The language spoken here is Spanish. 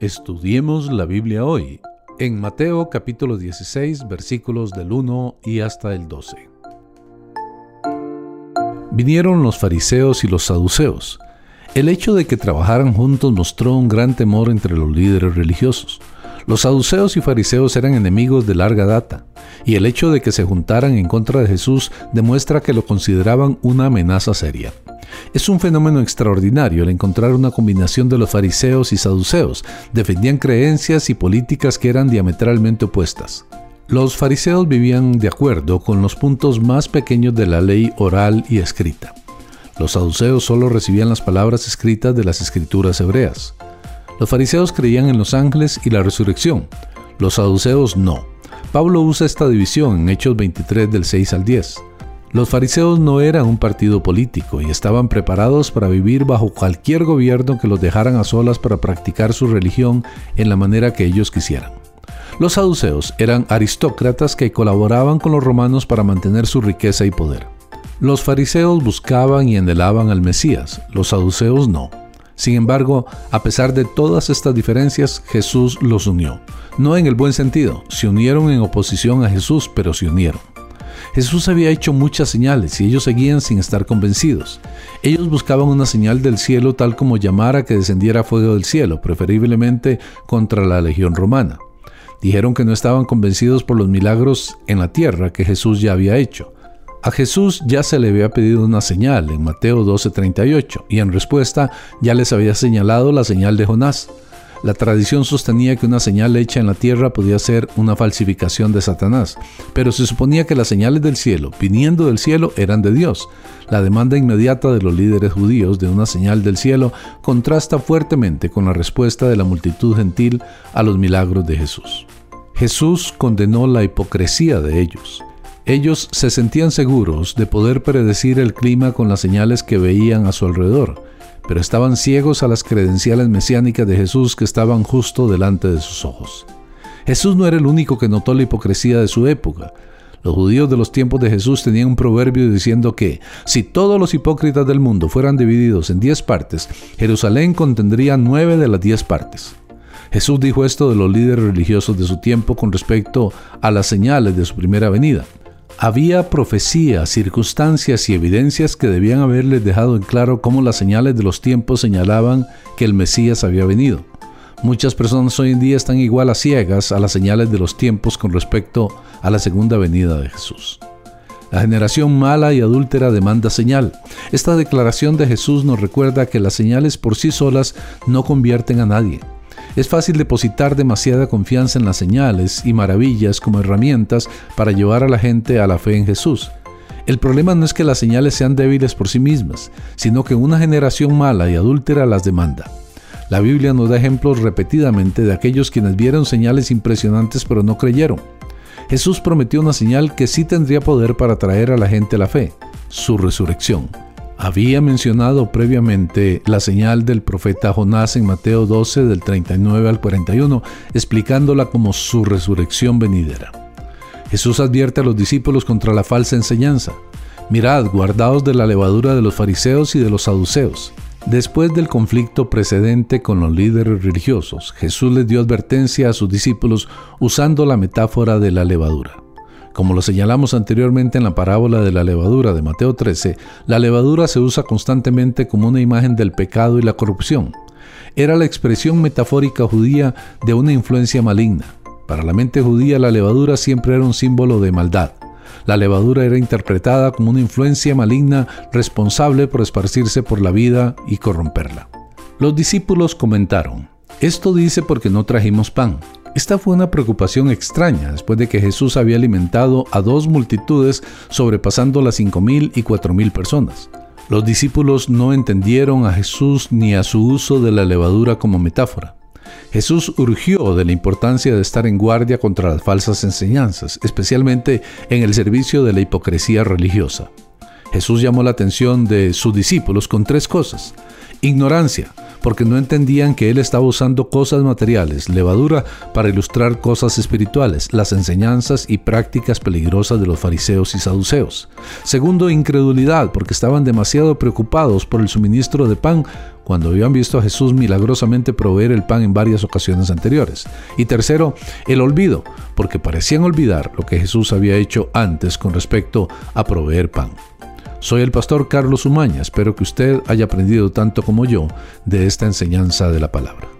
Estudiemos la Biblia hoy, en Mateo capítulo 16 versículos del 1 y hasta el 12. Vinieron los fariseos y los saduceos. El hecho de que trabajaran juntos mostró un gran temor entre los líderes religiosos. Los saduceos y fariseos eran enemigos de larga data, y el hecho de que se juntaran en contra de Jesús demuestra que lo consideraban una amenaza seria. Es un fenómeno extraordinario el encontrar una combinación de los fariseos y saduceos. Defendían creencias y políticas que eran diametralmente opuestas. Los fariseos vivían de acuerdo con los puntos más pequeños de la ley oral y escrita. Los saduceos solo recibían las palabras escritas de las escrituras hebreas. Los fariseos creían en los ángeles y la resurrección. Los saduceos no. Pablo usa esta división en Hechos 23 del 6 al 10. Los fariseos no eran un partido político y estaban preparados para vivir bajo cualquier gobierno que los dejaran a solas para practicar su religión en la manera que ellos quisieran. Los saduceos eran aristócratas que colaboraban con los romanos para mantener su riqueza y poder. Los fariseos buscaban y anhelaban al Mesías, los saduceos no. Sin embargo, a pesar de todas estas diferencias, Jesús los unió. No en el buen sentido, se unieron en oposición a Jesús, pero se unieron. Jesús había hecho muchas señales y ellos seguían sin estar convencidos. Ellos buscaban una señal del cielo tal como llamar a que descendiera fuego del cielo, preferiblemente contra la legión romana. Dijeron que no estaban convencidos por los milagros en la tierra que Jesús ya había hecho. A Jesús ya se le había pedido una señal en Mateo 12:38 y en respuesta ya les había señalado la señal de Jonás. La tradición sostenía que una señal hecha en la tierra podía ser una falsificación de Satanás, pero se suponía que las señales del cielo, viniendo del cielo, eran de Dios. La demanda inmediata de los líderes judíos de una señal del cielo contrasta fuertemente con la respuesta de la multitud gentil a los milagros de Jesús. Jesús condenó la hipocresía de ellos. Ellos se sentían seguros de poder predecir el clima con las señales que veían a su alrededor, pero estaban ciegos a las credenciales mesiánicas de Jesús que estaban justo delante de sus ojos. Jesús no era el único que notó la hipocresía de su época. Los judíos de los tiempos de Jesús tenían un proverbio diciendo que si todos los hipócritas del mundo fueran divididos en diez partes, Jerusalén contendría nueve de las diez partes. Jesús dijo esto de los líderes religiosos de su tiempo con respecto a las señales de su primera venida. Había profecías, circunstancias y evidencias que debían haberles dejado en claro cómo las señales de los tiempos señalaban que el Mesías había venido. Muchas personas hoy en día están igual a ciegas a las señales de los tiempos con respecto a la segunda venida de Jesús. La generación mala y adúltera demanda señal. Esta declaración de Jesús nos recuerda que las señales por sí solas no convierten a nadie. Es fácil depositar demasiada confianza en las señales y maravillas como herramientas para llevar a la gente a la fe en Jesús. El problema no es que las señales sean débiles por sí mismas, sino que una generación mala y adúltera las demanda. La Biblia nos da ejemplos repetidamente de aquellos quienes vieron señales impresionantes pero no creyeron. Jesús prometió una señal que sí tendría poder para traer a la gente la fe, su resurrección. Había mencionado previamente la señal del profeta Jonás en Mateo 12 del 39 al 41, explicándola como su resurrección venidera. Jesús advierte a los discípulos contra la falsa enseñanza. Mirad, guardaos de la levadura de los fariseos y de los saduceos. Después del conflicto precedente con los líderes religiosos, Jesús les dio advertencia a sus discípulos usando la metáfora de la levadura. Como lo señalamos anteriormente en la parábola de la levadura de Mateo 13, la levadura se usa constantemente como una imagen del pecado y la corrupción. Era la expresión metafórica judía de una influencia maligna. Para la mente judía la levadura siempre era un símbolo de maldad. La levadura era interpretada como una influencia maligna responsable por esparcirse por la vida y corromperla. Los discípulos comentaron, esto dice porque no trajimos pan. Esta fue una preocupación extraña después de que Jesús había alimentado a dos multitudes sobrepasando las cinco mil y cuatro mil personas. Los discípulos no entendieron a Jesús ni a su uso de la levadura como metáfora. Jesús urgió de la importancia de estar en guardia contra las falsas enseñanzas, especialmente en el servicio de la hipocresía religiosa. Jesús llamó la atención de sus discípulos con tres cosas. Ignorancia, porque no entendían que él estaba usando cosas materiales, levadura, para ilustrar cosas espirituales, las enseñanzas y prácticas peligrosas de los fariseos y saduceos. Segundo, incredulidad, porque estaban demasiado preocupados por el suministro de pan cuando habían visto a Jesús milagrosamente proveer el pan en varias ocasiones anteriores. Y tercero, el olvido, porque parecían olvidar lo que Jesús había hecho antes con respecto a proveer pan. Soy el pastor Carlos Umaña, espero que usted haya aprendido tanto como yo de esta enseñanza de la palabra.